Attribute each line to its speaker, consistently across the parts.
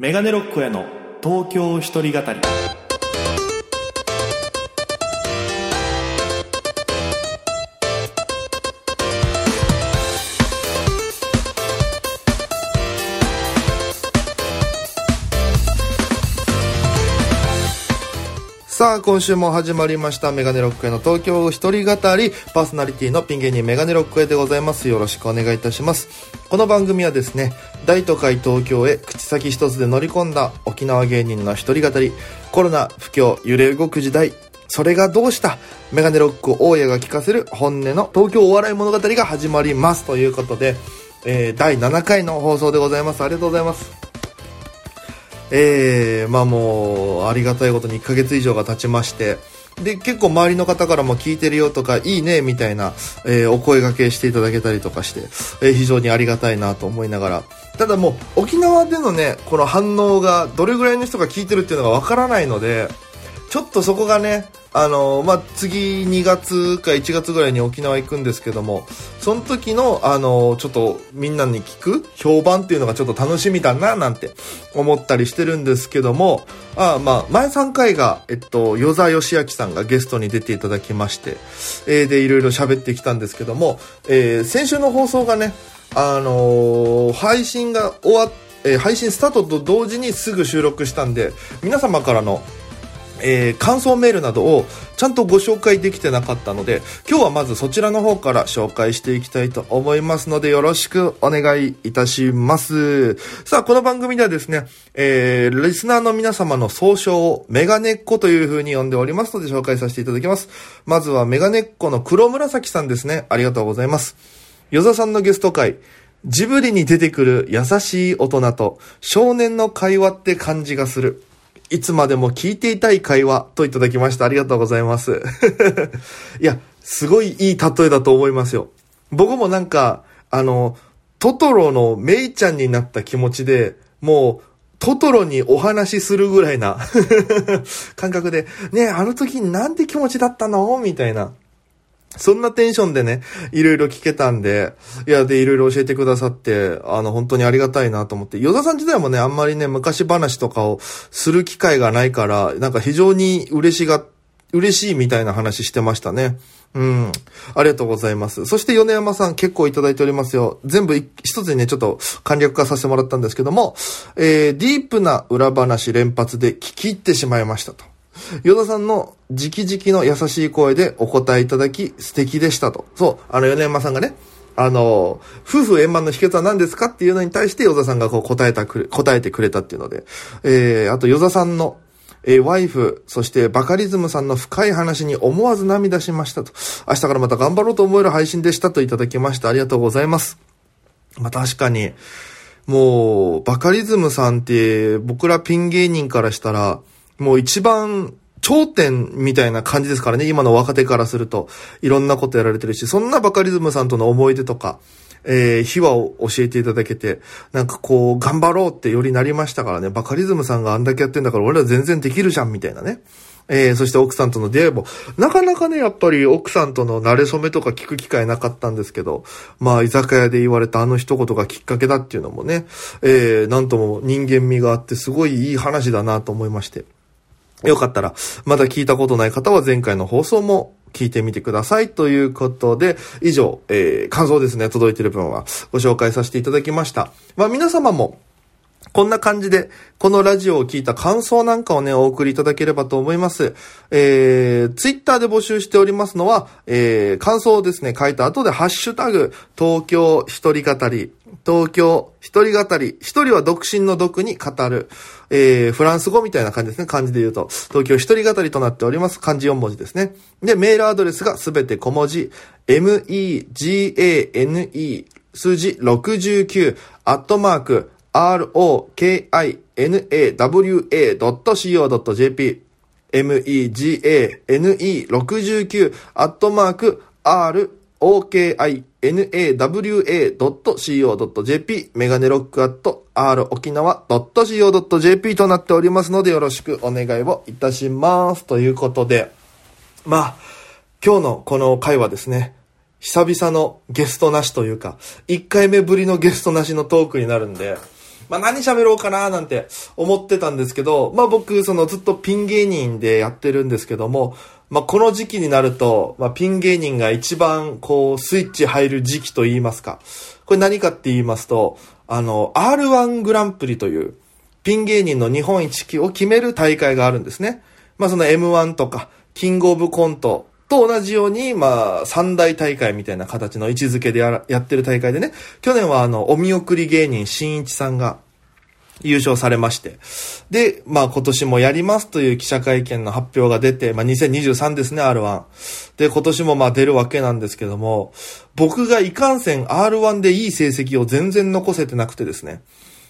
Speaker 1: メガネロックへの東京一人語り。
Speaker 2: さあ、今週も始まりました。メガネロックへの東京一人語り、パーソナリティのピン芸人メガネロックへでございます。よろしくお願いいたします。この番組はですね、大都会東京へ口先一つで乗り込んだ沖縄芸人の一人語り、コロナ、不況、揺れ動く時代、それがどうした？メガネロック大家が聞かせる本音の東京お笑い物語が始まります。ということで、えー、第7回の放送でございます。ありがとうございます。えー、まあもう、ありがたいことに1ヶ月以上が経ちまして、で、結構周りの方からも聞いてるよとか、いいね、みたいな、えーお声掛けしていただけたりとかして、えー非常にありがたいなと思いながら、ただもう、沖縄でのね、この反応が、どれぐらいの人が聞いてるっていうのがわからないので、ちょっとそこがね、あのまあ、次2月か1月ぐらいに沖縄行くんですけども、その時の、あのちょっとみんなに聞く評判っていうのがちょっと楽しみだな、なんて思ったりしてるんですけども、あまあ、前3回が、えっと、与沢義明さんがゲストに出ていただきまして、えーで、いろいろ喋ってきたんですけども、えー先週の放送がね、あの配信が終わっえー配信スタートと同時にすぐ収録したんで、皆様からのえー感想メールなどをちゃんとご紹介できてなかったので、今日はまずそちらの方から紹介していきたいと思いますので、よろしくお願いいたします。さあ、この番組ではですね、えー、リスナーの皆様の総称をメガネっ子という風に呼んでおりますので紹介させていただきます。まずはメガネっ子の黒紫さんですね。ありがとうございます。与座さんのゲスト会、ジブリに出てくる優しい大人と少年の会話って感じがする。いつまでも聞いていたい会話といただきました。ありがとうございます。いや、すごいいい例えだと思いますよ。僕もなんか、あの、トトロのメイちゃんになった気持ちで、もう、トトロにお話しするぐらいな 感覚で、ねあの時なんて気持ちだったの？みたいな。そんなテンションでね、いろいろ聞けたんで、いや、で、いろいろ教えてくださって、あの、本当にありがたいなと思って、与田さん自体もね、あんまりね、昔話とかをする機会がないから、なんか非常に嬉しが、嬉しいみたいな話してましたね。うん。ありがとうございます。そして米山さん結構いただいておりますよ。全部一つにね、ちょっと簡略化させてもらったんですけども、えー、ディープな裏話連発で聞き入ってしまいましたと。ヨ田さんの直々の優しい声でお答えいただき素敵でしたと。そう、あの米山さんがね、あの、夫婦円満の秘訣は何ですかっていうのに対してヨ田さんがこう答えたく、答えてくれたっていうので、えー、あとヨ田さんのえーワイフ、そしてバカリズムさんの深い話に思わず涙しましたと。明日からまた頑張ろうと思える配信でしたといただきました。ありがとうございます。まあ確かに、もう、バカリズムさんって、僕らピン芸人からしたら、もう一番、頂点みたいな感じですからね、今の若手からすると。いろんなことやられてるし、そんなバカリズムさんとの思い出とか、えー、秘話を教えていただけて、なんかこう、頑張ろうってよりなりましたからね、バカリズムさんがあんだけやってんだから、俺ら全然できるじゃん、みたいなね。えー、そして奥さんとの出会いも、なかなかね、やっぱり奥さんとの馴れ初めとか聞く機会なかったんですけど、まあ、居酒屋で言われたあの一言がきっかけだっていうのもね、えー、なんとも人間味があって、すごいいい話だなと思いまして。よかったら、まだ聞いたことない方は前回の放送も聞いてみてください。ということで、以上、えー、感想ですね、届いてる分はご紹介させていただきました。まあ皆様も、こんな感じで、このラジオを聞いた感想なんかをね、お送りいただければと思います。えー、ツイッターで募集しておりますのは、えー、感想をですね、書いた後で、ハッシュタグ、東京一人語り、東京一人語り、一人は独身の独に語る、えー、フランス語みたいな感じですね、漢字で言うと。東京一人語りとなっております。漢字4文字ですね。で、メールアドレスがすべて小文字、m-e-g-a-n-e 数字69、アットマーク、rokinawa.co.jp megane69 アットマーク rokinawa.co.jp メガネロックアット r 沖縄 .co.jp となっておりますのでよろしくお願いをいたします。ということで、まあ、今日のこの回はですね、久々のゲストなしというか、1回目ぶりのゲストなしのトークになるんで、まあ何喋ろうかななんて思ってたんですけど、まあ僕、そのずっとピン芸人でやってるんですけども、まあこの時期になると、まあピン芸人が一番こうスイッチ入る時期と言いますか。これ何かって言いますと、あの、R1 グランプリという、ピン芸人の日本一を決める大会があるんですね。まあその M1 とか、キングオブコントと同じように、まあ、三大大会みたいな形の位置づけでややってる大会でね、去年はあの、お見送り芸人新一さんが優勝されまして、で、まあ今年もやりますという記者会見の発表が出て、まあ2023ですね、R1。で、今年もまあ出るわけなんですけども、僕がいかんせん R1 でいい成績を全然残せてなくてですね、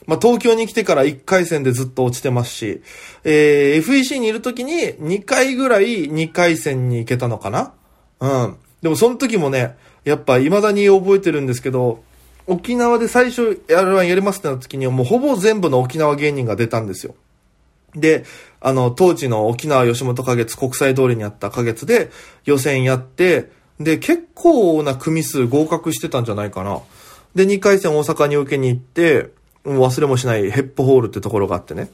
Speaker 2: まあ、東京に来てから1回戦でずっと落ちてますし、えー、FEC にいる時に2回ぐらい2回戦に行けたのかな？うん。でもその時もね、やっぱ未だに覚えてるんですけど、沖縄で最初やるやりますってなった時にはもうほぼ全部の沖縄芸人が出たんですよ。で、あの、当時の沖縄吉本花月国際通りにあった花月で予選やって、で、結構な組数合格してたんじゃないかな。で、2回戦大阪に受けに行って、忘れもしないヘップホールってところがあってね。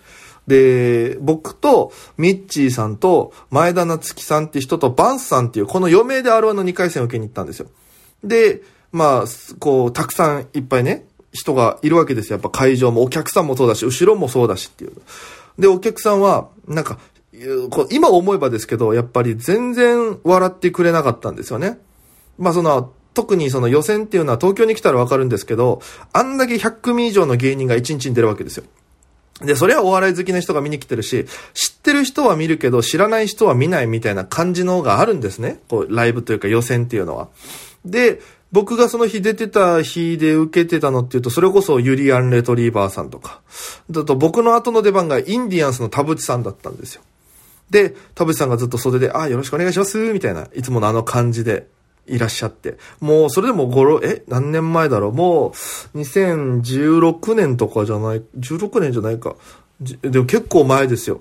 Speaker 2: で、僕とミッチーさんと前田夏樹さんって人とバンスさんっていうこの4名で R1 の2回戦を受けに行ったんですよ。で、まあ、こう、たくさんいっぱいね、人がいるわけですよ。やっぱ会場もお客さんもそうだし、後ろもそうだしっていう。で、お客さんは、なんか、今思えばですけど、やっぱり全然笑ってくれなかったんですよね。まあその、特にその予選っていうのは東京に来たらわかるんですけど、あんだけ100組以上の芸人が1日に出るわけですよ。で、それはお笑い好きな人が見に来てるし、知ってる人は見るけど、知らない人は見ないみたいな感じのがあるんですね。こう、ライブというか予選っていうのは。で、僕がその日出てた日で受けてたのっていうと、それこそユリアン・レトリーバーさんとか。だと僕の後の出番がインディアンスの田淵さんだったんですよ。で、田淵さんがずっと袖で、あ、よろしくお願いします、みたいな、いつものあの感じでいらっしゃって。もう、それでも5、え何年前だろうもう、2016年とかじゃない、16年じゃないか。でも結構前ですよ。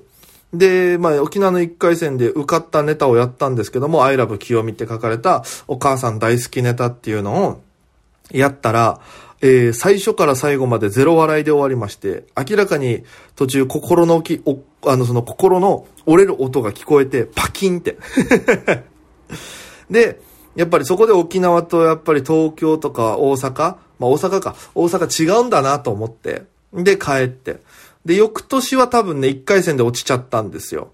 Speaker 2: で、まあ、沖縄の1回戦で受かったネタをやったんですけども、I love 清美って書かれたお母さん大好きネタっていうのをやったら、えー、最初から最後までゼロ笑いで終わりまして、明らかに途中心のき、お、あの、その心の折れる音が聞こえて、パキンって で、やっぱりそこで沖縄とやっぱり東京とか大阪、まあ大阪か、大阪違うんだなと思って、で帰って。で、翌年は多分ね、1回戦で落ちちゃったんですよ。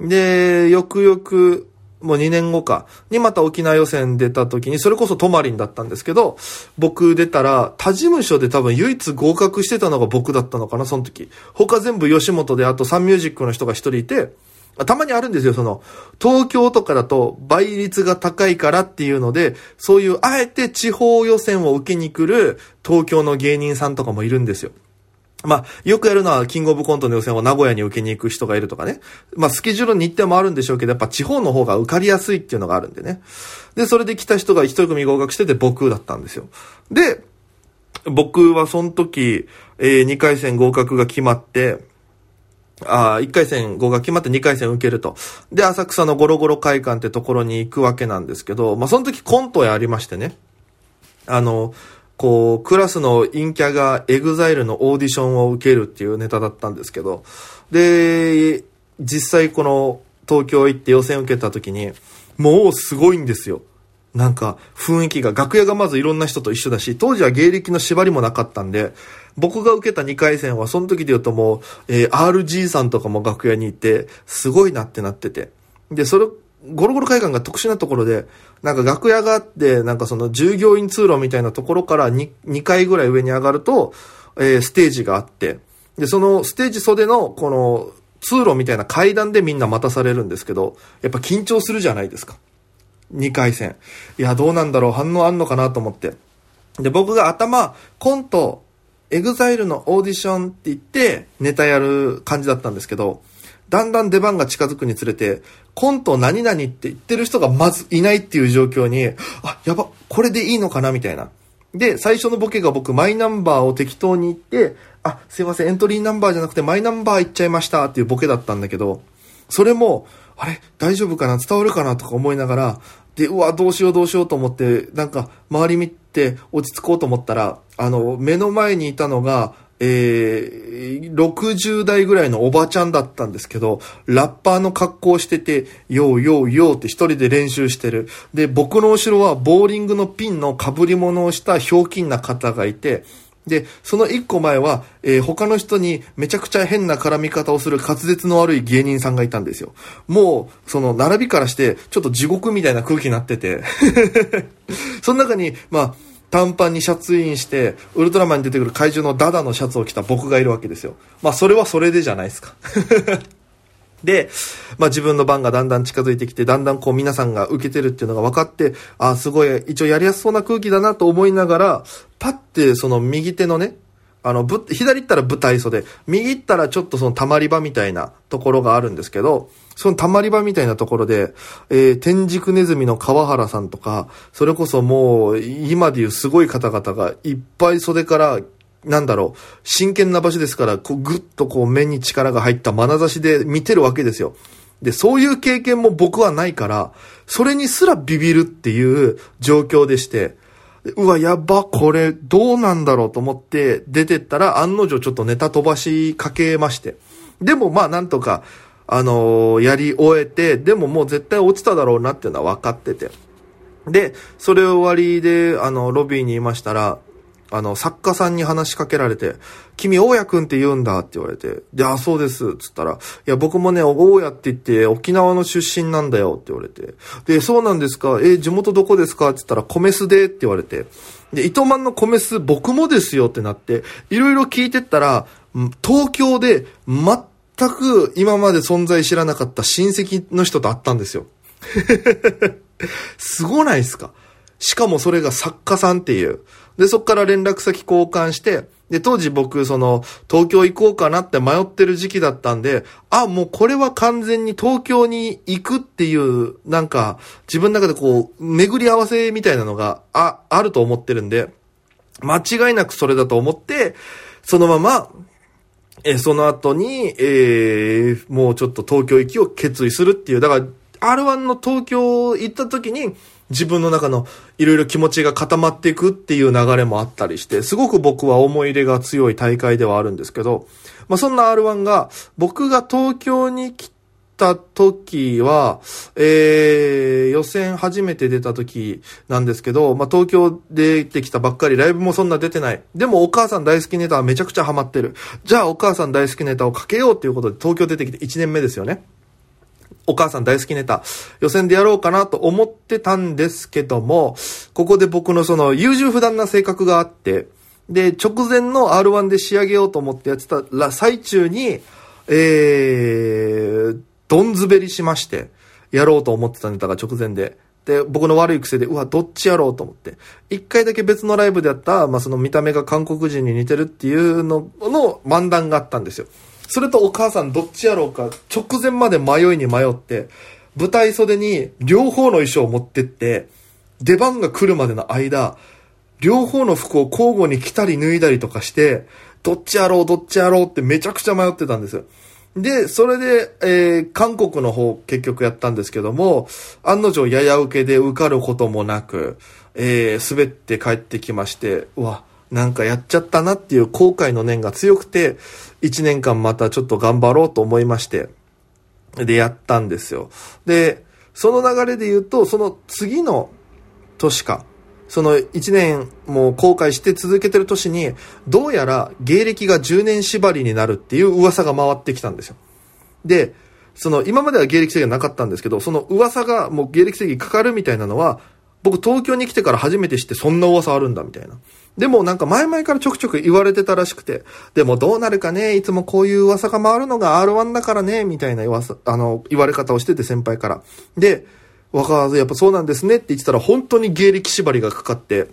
Speaker 2: で、よくよく、もう2年後か、にまた沖縄予選出た時に、それこそトマリンだったんですけど、僕出たら、他事務所で多分唯一合格してたのが僕だったのかな、その時。他全部吉本で、あとサンミュージックの人が1人いて、たまにあるんですよ、その、東京とかだと倍率が高いからっていうので、そういう、あえて地方予選を受けに来る東京の芸人さんとかもいるんですよ。まあ、よくやるのは、キングオブコントの予選を名古屋に受けに行く人がいるとかね。まあ、スケジュールの日程もあるんでしょうけど、やっぱ地方の方が受かりやすいっていうのがあるんでね。で、それで来た人が一組合格してて僕だったんですよ。で、僕はその時、えー、2回戦合格が決まって、ああ、1回戦合格決まって2回戦受けると。で、浅草のゴロゴロ会館ってところに行くわけなんですけど、まあ、その時コントやりましてね。あの、こう、クラスの陰キャが EXILE のオーディションを受けるっていうネタだったんですけど、で、実際この東京行って予選受けた時に、もうすごいんですよ。なんか雰囲気が、楽屋がまずいろんな人と一緒だし、当時は芸歴の縛りもなかったんで、僕が受けた2回戦は、その時で言うともう、えー、RG さんとかも楽屋にいて、すごいなってなってて。で、それ、ゴロゴロ会館が特殊なところで、なんか楽屋があって、なんかその従業員通路みたいなところから 2, 2階ぐらい上に上がると、えー、ステージがあって、で、そのステージ袖の、この、通路みたいな階段でみんな待たされるんですけど、やっぱ緊張するじゃないですか。2回戦。いや、どうなんだろう、反応あんのかなと思って。で、僕が頭、コント、エグザイルのオーディションって言って、ネタやる感じだったんですけど、だんだん出番が近づくにつれて、コント何々って言ってる人がまずいないっていう状況に、あ、やば、これでいいのかなみたいな。で、最初のボケが僕、マイナンバーを適当に言って、あ、すいません、エントリーナンバーじゃなくてマイナンバー言っちゃいましたっていうボケだったんだけど、それも、あれ大丈夫かな伝わるかなとか思いながら、で、うわ、どうしようどうしようと思って、なんか、周り見て落ち着こうと思ったら、あの、目の前にいたのが、えー、60代ぐらいのおばちゃんだったんですけど、ラッパーの格好をしてて、ヨーヨーヨーって一人で練習してる。で、僕の後ろはボーリングのピンの被り物をしたひょうきんな方がいて、で、その一個前は、えー、他の人にめちゃくちゃ変な絡み方をする滑舌の悪い芸人さんがいたんですよ。もう、その並びからして、ちょっと地獄みたいな空気になってて。その中に、まあ、短パンにシャツインして、ウルトラマンに出てくる怪獣のダダのシャツを着た僕がいるわけですよ。まあ、それはそれでじゃないですか。で、まあ自分の番がだんだん近づいてきて、だんだんこう皆さんが受けてるっていうのが分かって、あすごい、一応やりやすそうな空気だなと思いながら、パってその右手のね、あの、ぶ、左行ったら舞台袖、右行ったらちょっとその溜まり場みたいなところがあるんですけど、その溜まり場みたいなところで、えー、天竺ネズミの川原さんとか、それこそもう、今でいうすごい方々がいっぱい袖からなんだろう、真剣な場所ですから、こう、ぐっとこう、目に力が入った眼差しで見てるわけですよ。で、そういう経験も僕はないから、それにすらビビるっていう状況でして、うわ、やば、これ、どうなんだろうと思って出てったら、案の定ちょっとネタ飛ばしかけまして。でも、まあ、なんとか、あのー、やり終えて、でももう絶対落ちただろうなっていうのは分かってて。で、それ終わりで、あの、ロビーにいましたら、あの、作家さんに話しかけられて、君、大家くんって言うんだって言われて、で、あ、そうです、つったら、いや、僕もね、大家って言って、沖縄の出身なんだよって言われて、で、そうなんですか、え、地元どこですか？って言ったら、米須でって言われて、で、糸満の米須、僕もですよってなって、いろいろ聞いてったら、東京で全く今まで存在知らなかった親戚の人と会ったんですよ。すごないですか？しかもそれが作家さんっていう。で、そっから連絡先交換して、で、当時僕、その、東京行こうかなって迷ってる時期だったんで、あ、もうこれは完全に東京に行くっていう、なんか、自分の中でこう、巡り合わせみたいなのが、あ、あると思ってるんで、間違いなくそれだと思って、そのまま、え、その後に、えー、もうちょっと東京行きを決意するっていう、だから、R1 の東京行った時に、自分の中のいろいろ気持ちが固まっていくっていう流れもあったりして、すごく僕は思い入れが強い大会ではあるんですけど、まあそんな R1 が僕が東京に来た時は、えー、予選初めて出た時なんですけど、まあ東京出てきたばっかり、ライブもそんな出てない。でもお母さん大好きネタはめちゃくちゃハマってる。じゃあお母さん大好きネタをかけようっていうことで東京出てきて1年目ですよね。お母さん大好きネタ、予選でやろうかなと思ってたんですけども、ここで僕のその優柔不断な性格があって、で、直前の R1 で仕上げようと思ってやってたら最中に、えー、どんずべりしまして、やろうと思ってたネタが直前で。で、僕の悪い癖で、うわ、どっちやろうと思って。一回だけ別のライブでやった、まあ、その見た目が韓国人に似てるっていうのの漫談があったんですよ。それとお母さんどっちやろうか、直前まで迷いに迷って、舞台袖に両方の衣装を持ってって、出番が来るまでの間、両方の服を交互に着たり脱いだりとかして、どっちやろう、どっちやろうってめちゃくちゃ迷ってたんですよ。で、それで、えー、韓国の方結局やったんですけども、案の定やや受けで受かることもなく、えー、滑って帰ってきまして、うわ、なんかやっちゃったなっていう後悔の念が強くて、1年間またちょっと頑張ろうと思いまして、で、やったんですよ。で、その流れで言うと、その次の年か、その1年もう後悔して続けてる年に、どうやら芸歴が10年縛りになるっていう噂が回ってきたんですよ。で、その今までは芸歴制限なかったんですけど、その噂がもう芸歴制限かかるみたいなのは、僕東京に来てから初めて知ってそんな噂あるんだみたいな。でもなんか前々からちょくちょく言われてたらしくて、でもどうなるかね、いつもこういう噂が回るのが R1 だからね、みたいな噂、あの、言われ方をしてて先輩から。で、若ずやっぱそうなんですねって言ってたら本当に芸歴縛りがかかって、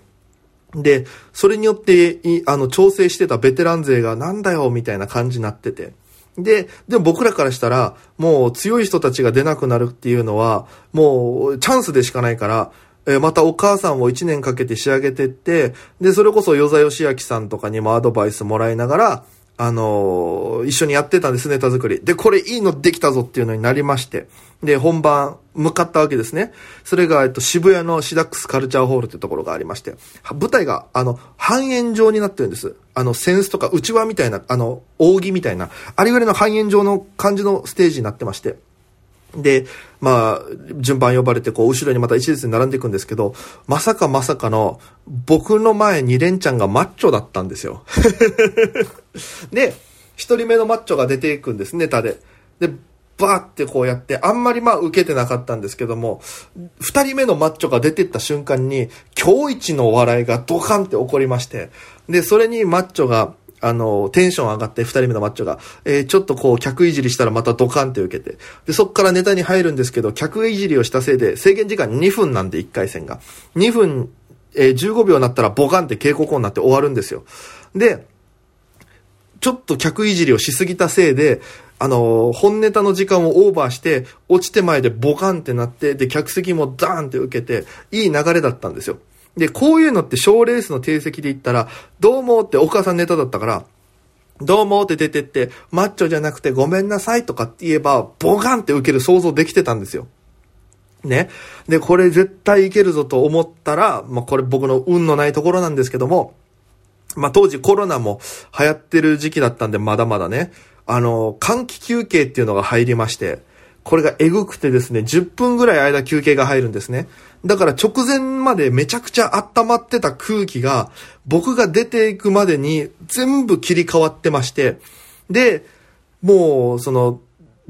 Speaker 2: で、それによって、あの、調整してたベテラン勢がなんだよ、みたいな感じになってて。で、でも僕らからしたら、もう強い人たちが出なくなるっていうのは、もうチャンスでしかないから、えまたお母さんを1年かけて仕上げてって、で、それこそ与座義明さんとかにもアドバイスもらいながら、あのー一緒にやってたんです、ネタ作り。で、これいいのできたぞっていうのになりまして。で、本番、向かったわけですね。それが、えっと、渋谷のシダックスカルチャーホールってところがありまして。舞台が、あの、半円状になってるんです。あの、センスとか内輪みたいな、あの、扇みたいな、あれぐらいの半円状の感じのステージになってまして。で、まあ、順番呼ばれて、こう、後ろにまた一列に並んでいくんですけど、まさかまさかの、僕の前にレンちゃんがマッチョだったんですよ。で、一人目のマッチョが出ていくんです、ネタで。で、バーってこうやって、あんまりまあ受けてなかったんですけども、二人目のマッチョが出てった瞬間に、今日一のお笑いがドカンって起こりまして、で、それにマッチョが、あの、テンション上がって、二人目のマッチョが、えーちょっとこう、客いじりしたらまたドカンって受けて、で、そっからネタに入るんですけど、客いじりをしたせいで、制限時間2分なんで、1回戦が。2分、えー15秒になったらボカンって警告音になって終わるんですよ。で、ちょっと客いじりをしすぎたせいで、あのー本ネタの時間をオーバーして、落ちて前でボカンってなって、で、客席もダーンって受けて、いい流れだったんですよ。で、こういうのって賞レースの定席で言ったら、どうもってお母さんネタだったから、どうもって出てって、マッチョじゃなくてごめんなさいとかって言えば、ボカンって受ける想像できてたんですよ。ね。で、これ絶対いけるぞと思ったら、まあ、これ僕の運のないところなんですけども、まあ、当時コロナも流行ってる時期だったんで、まだまだね、あの、換気休憩っていうのが入りまして、これがエグくてですね、10分ぐらい間休憩が入るんですね。だから直前までめちゃくちゃ温まってた空気が、僕が出ていくまでに全部切り替わってまして、で、もう、その、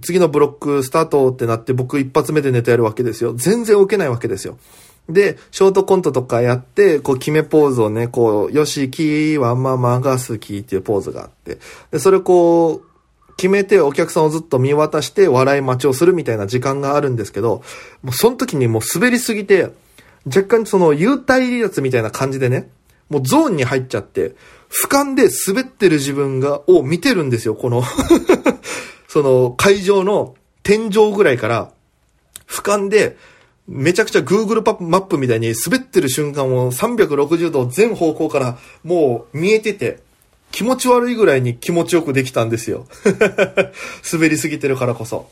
Speaker 2: 次のブロックスタートってなって僕一発目でネタやるわけですよ。全然受けないわけですよ。で、ショートコントとかやって、こう決めポーズをね、こう、よしきはママが好きっていうポーズがあって、で、それこう、決めてお客さんをずっと見渡して笑い待ちをするみたいな時間があるんですけど、もうその時にもう滑りすぎて、若干その幽体離脱みたいな感じでね、もうゾーンに入っちゃって、俯瞰で滑ってる自分が、を見てるんですよ、この、その会場の天井ぐらいから、俯瞰で、めちゃくちゃ Google マップみたいに滑ってる瞬間を360度全方向からもう見えてて、気持ち悪いぐらいに気持ちよくできたんですよ。滑りすぎてるからこそ。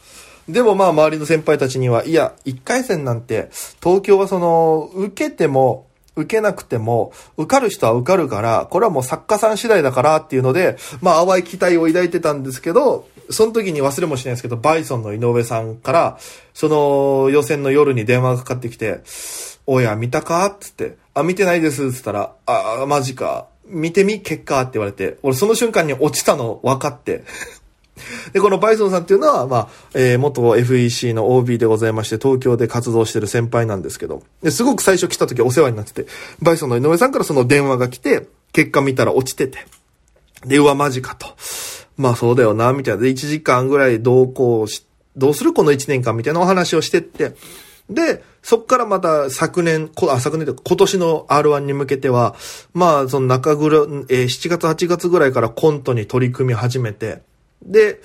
Speaker 2: でもまあ周りの先輩たちには、いや、一回戦なんて、東京はその、受けても、受けなくても、受かる人は受かるから、これはもう作家さん次第だからっていうので、まあ淡い期待を抱いてたんですけど、その時に忘れもしないですけど、バイソンの井上さんから、その予選の夜に電話がかかってきて、おや、見たか？つって、あ、見てないですつったら、あ、マジか。見てみ結果って言われて、俺その瞬間に落ちたの分かって。で、このバイソンさんっていうのは、まあ、えー、元 FEC の OB でございまして、東京で活動してる先輩なんですけど、ですごく最初来た時お世話になってて、バイソンの井上さんからその電話が来て、結果見たら落ちてて、で、うわ、マジかと。まあそうだよな、みたいな。で、1時間ぐらい同行し、どうするこの1年間みたいなお話をしてって、で、そっからまた昨年、あ、昨年と今年の R1 に向けては、まあ、その中ぐら、えー7月、8月ぐらいからコントに取り組み始めて、で、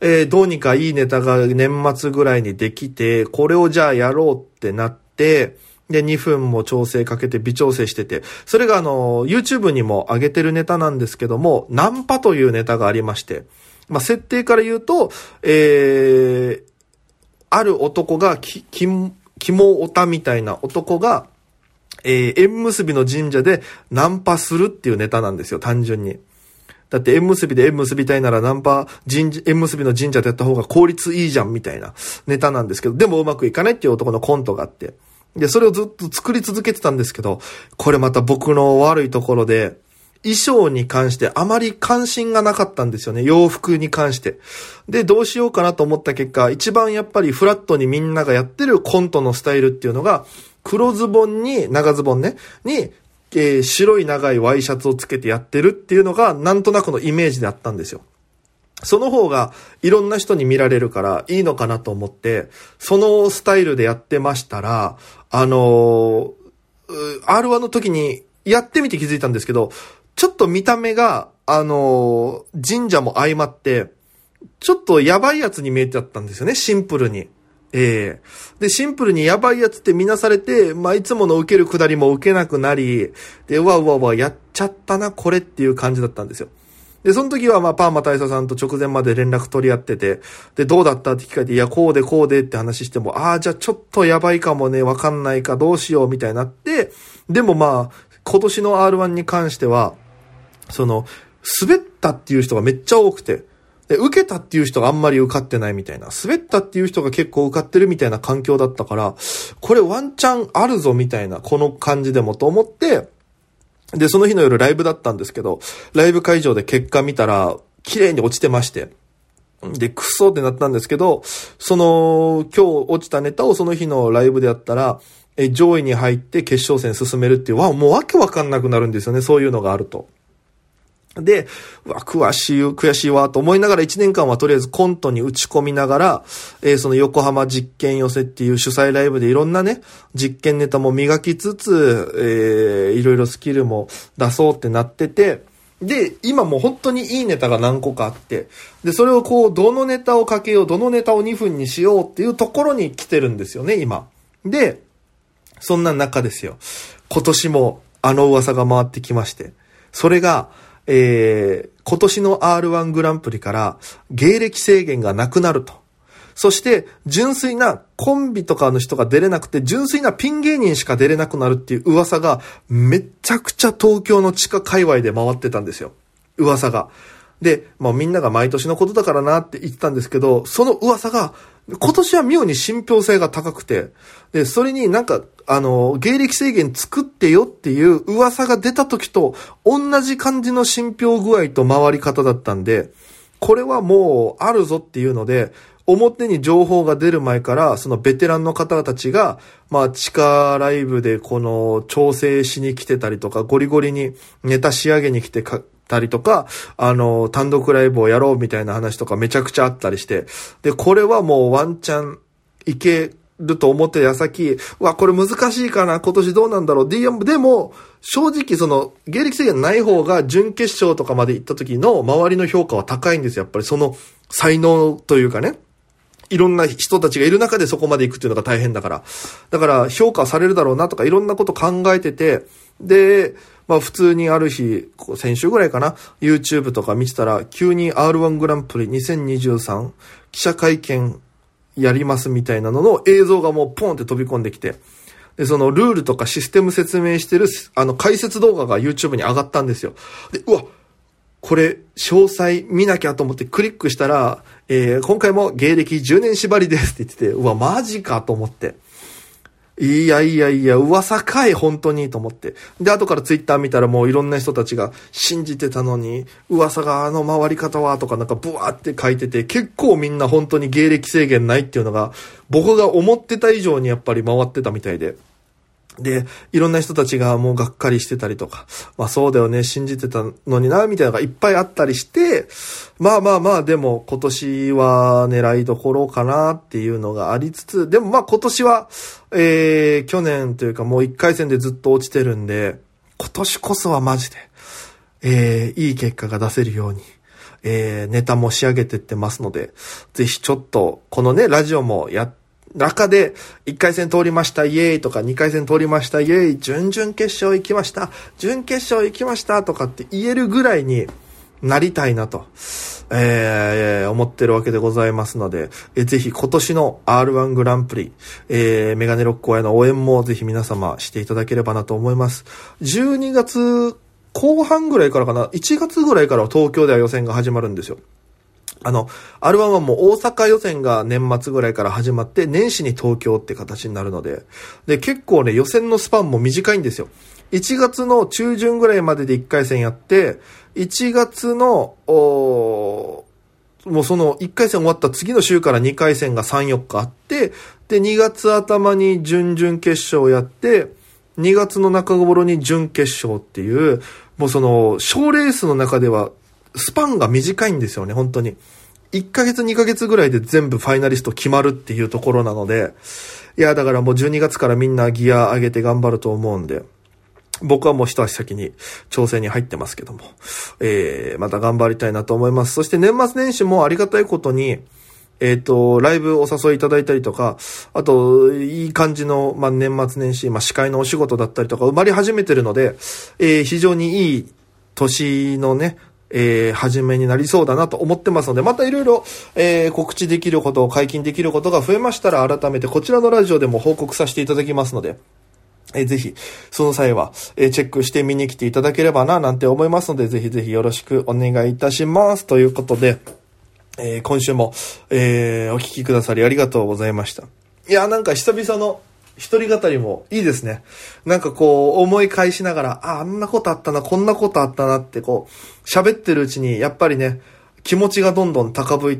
Speaker 2: えーどうにかいいネタが年末ぐらいにできて、これをじゃあやろうってなって、で、2分も調整かけて微調整してて、それがあの、YouTube にも上げてるネタなんですけども、ナンパというネタがありまして、まあ、設定から言うと、えー、ある男が、き、き、肝オタみたいな男が、えー、縁結びの神社でナンパするっていうネタなんですよ、単純に。だって縁結びで縁結びたいならナンパ、神、縁結びの神社でやった方が効率いいじゃんみたいなネタなんですけど、でもうまくいかないっていう男のコントがあって。で、それをずっと作り続けてたんですけど、これまた僕の悪いところで、衣装に関してあまり関心がなかったんですよね。洋服に関して。で、どうしようかなと思った結果、一番やっぱりフラットにみんながやってるコントのスタイルっていうのが、黒ズボンに、長ズボンね、に、えー白い長いワイシャツをつけてやってるっていうのが、なんとなくのイメージであったんですよ。その方がいろんな人に見られるからいいのかなと思って、そのスタイルでやってましたら、あのーう R1 の時にやってみて気づいたんですけど、ちょっと見た目が、あのー神社も相まって、ちょっとやばいやつに見えてあったんですよね、シンプルに。ええで、シンプルにやばいやつって見なされて、まあ、いつもの受けるくだりも受けなくなり、で、うわうわうわ、やっちゃったな、これっていう感じだったんですよ。で、その時は、まあ、パーマ大佐さんと直前まで連絡取り合ってて、で、どうだったって聞かれて、いや、こうでこうでって話しても、ああ、じゃあちょっとやばいかもね、わかんないか、どうしよう、みたいになって、でもまあ、今年の R1 に関しては、その、滑ったっていう人がめっちゃ多くて、で、受けたっていう人があんまり受かってないみたいな、滑ったっていう人が結構受かってるみたいな環境だったから、これワンチャンあるぞみたいな、この感じでもと思って、で、その日の夜ライブだったんですけど、ライブ会場で結果見たら、綺麗に落ちてまして、で、クソってなったんですけど、その、今日落ちたネタをその日のライブでやったら、え、上位に入って決勝戦進めるっていう、わ、もうわけわかんなくなるんですよね、そういうのがあると。で、うわ、詳しい、悔しいわ、と思いながら1年間はとりあえずコントに打ち込みながら、えー、その横浜実験寄せっていう主催ライブでいろんなね、実験ネタも磨きつつ、えー、いろいろスキルも出そうってなってて、で、今もう本当にいいネタが何個かあって、で、それをこう、どのネタをかけよう、どのネタを2分にしようっていうところに来てるんですよね、今。で、そんな中ですよ。今年もあの噂が回ってきまして、それが、えー、今年の R1 グランプリから芸歴制限がなくなると。そして、純粋なコンビとかの人が出れなくて、純粋なピン芸人しか出れなくなるっていう噂が、めちゃくちゃ東京の地下界隈で回ってたんですよ。噂が。で、まあみんなが毎年のことだからなって言ってたんですけど、その噂が、今年は妙に信憑性が高くて、で、それになんか、あの、芸歴制限作ってよっていう噂が出た時と同じ感じの信憑具合と回り方だったんで、これはもうあるぞっていうので、表に情報が出る前から、そのベテランの方たちが、まあ、地下ライブでこの調整しに来てたりとか、ゴリゴリにネタ仕上げに来てたりとか、あの、単独ライブをやろうみたいな話とかめちゃくちゃあったりして、で、これはもうワンチャンいけると思って矢先、うわ、これ難しいかな、今年どうなんだろう。DM、でも、正直その、芸歴制限ない方が準決勝とかまで行った時の周りの評価は高いんですよ。やっぱりその才能というかね。いろんな人たちがいる中でそこまで行くっていうのが大変だから。だから評価されるだろうなとかいろんなこと考えてて、で、まあ普通にある日、先週ぐらいかな、YouTube とか見てたら、急に R1 グランプリ2023記者会見やりますみたいなのの映像がもうポンって飛び込んできて、で、そのルールとかシステム説明してる、あの解説動画が YouTube に上がったんですよ。で、うわ、これ、詳細見なきゃと思ってクリックしたら、えー、今回も芸歴10年縛りですって言ってて、うわ、マジかと思って。いやいやいや、噂かい、本当に、と思って。で、後からツイッター見たらもういろんな人たちが信じてたのに、噂があの回り方は、とかなんかブワーって書いてて、結構みんな本当に芸歴制限ないっていうのが、僕が思ってた以上にやっぱり回ってたみたいで。で、いろんな人たちがもうがっかりしてたりとか、まあそうだよね、信じてたのにな、みたいなのがいっぱいあったりして、まあまあまあ、でも今年は狙いどころかなっていうのがありつつ、でもまあ今年は、えー、去年というかもう一回戦でずっと落ちてるんで、今年こそはマジで、えー、いい結果が出せるように、えー、ネタも仕上げてってますので、ぜひちょっと、このね、ラジオもやって、中で、1回戦通りました、イエーイとか、2回戦通りました、イエーイ、準々決勝行きました、準決勝行きましたとかって言えるぐらいになりたいなと、えー、思ってるわけでございますので、えー、ぜひ今年の R1 グランプリ、えー、メガネロックへの応援もぜひ皆様していただければなと思います。12月後半ぐらいからかな、1月ぐらいから東京では予選が始まるんですよ。あの、R1 はもう大阪予選が年末ぐらいから始まって、年始に東京って形になるので、で、結構ね、予選のスパンも短いんですよ。1月の中旬ぐらいまでで1回戦やって、1月の、おもうその1回戦終わった次の週から2回戦が3、4日あって、で、2月頭に準々決勝やって、2月の中頃に準決勝っていう、もうその、賞レースの中ではスパンが短いんですよね、本当に。1ヶ月2ヶ月ぐらいで全部ファイナリスト決まるっていうところなので、いや、だからもう12月からみんなギア上げて頑張ると思うんで、僕はもう一足先に調整に入ってますけども、えー、また頑張りたいなと思います。そして年末年始もありがたいことに、えっ、ー、と、ライブお誘いいただいたりとか、あと、いい感じの、まあ、年末年始、まあ、司会のお仕事だったりとか、生まれ始めてるので、えー、非常にいい年のね、えー、始めになりそうだなと思ってますので、またいろいろ、えー、告知できることを解禁できることが増えましたら、改めてこちらのラジオでも報告させていただきますので、えー、ぜひ、その際は、え、チェックして見に来ていただければな、なんて思いますので、ぜひぜひよろしくお願いいたします。ということで、えー、今週も、えー、お聴きくださりありがとうございました。いや、なんか久々の一人語りもいいですね。なんかこう、思い返しながら、あ、あんなことあったな、こんなことあったなってこう、喋ってるうちに、やっぱりね、気持ちがどんどん高ぶっ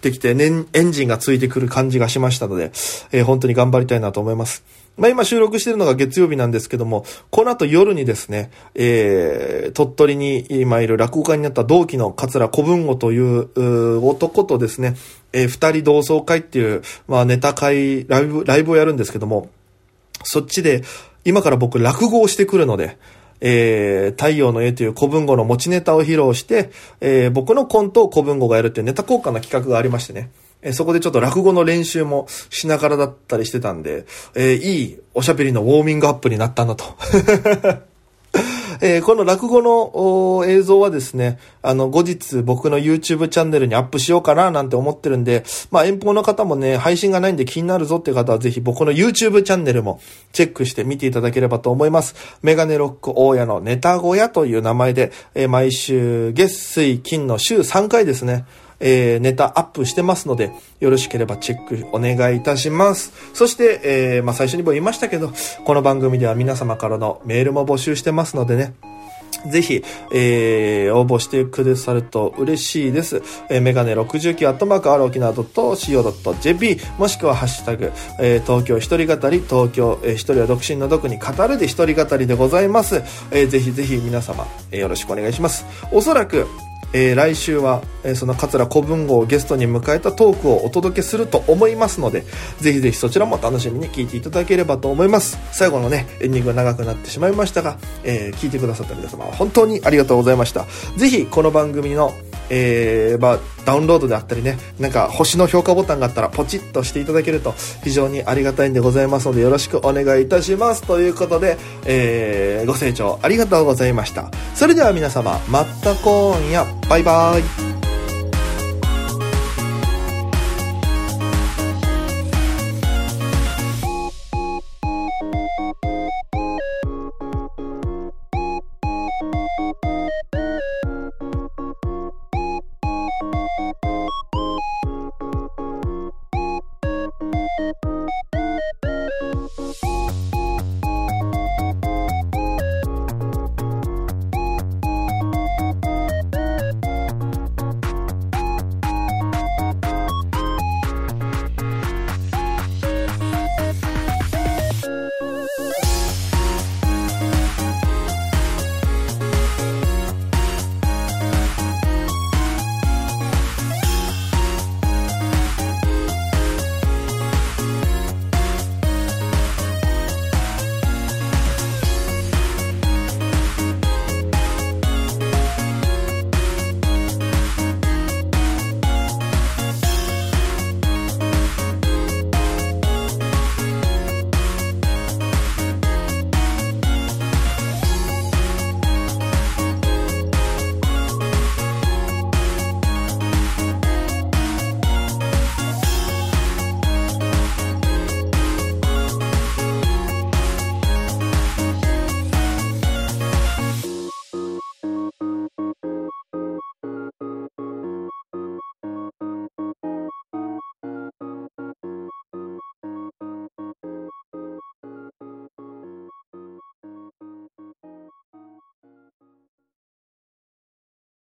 Speaker 2: てきて、ね、エンジンがついてくる感じがしましたので、えー、本当に頑張りたいなと思います。まあ今収録してるのが月曜日なんですけども、この後夜にですね、えー、鳥取に今いる落語家になった同期の桂小文吾という男とですね、えー、二人同窓会っていう、まあネタ会、ライブ、ライブをやるんですけども、そっちで、今から僕落語をしてくるので、えー、太陽の絵という古文語の持ちネタを披露して、えー、僕のコントを古文語がやるっていうネタ交換の企画がありましてね。えそこでちょっと落語の練習もしながらだったりしてたんで、えー、いいおしゃべりのウォーミングアップになったなと。えー、この落語の映像はですね、あの、後日僕の YouTube チャンネルにアップしようかななんて思ってるんで、まあ遠方の方もね、配信がないんで気になるぞって方はぜひ僕の YouTube チャンネルもチェックして見ていただければと思います。メガネロック大家のネタ小屋という名前で、えー、毎週月水金の週3回ですね、えー、ネタアップしてますので、よろしければチェックお願いいたします。そして、えー、まあ、最初にも言いましたけど、この番組では皆様からのメールも募集してますのでね、ぜひ、えー、応募してくださると嬉しいです。えー、メガネ69アットマーク r 沖縄 .co.jp もしくはハッシュタグ、えー、東京一人語り、東京、えー、一人は独身の毒に語るで一人語りでございます。えー、ぜひぜひ皆様、えー、よろしくお願いします。おそらく、えー、来週は、えー、その桂古文豪をゲストに迎えたトークをお届けすると思いますので、ぜひぜひそちらも楽しみに聞いていただければと思います。最後のね、エンディング長くなってしまいましたが、えー、聞いてくださった皆様本当にありがとうございました。ぜひこの番組のえー、まあ、ダウンロードであったりね、なんか星の評価ボタンがあったらポチッとしていただけると非常にありがたいんでございますのでよろしくお願いいたします。ということで、えー、ご清聴ありがとうございました。それでは皆様、また今夜、バイバイ。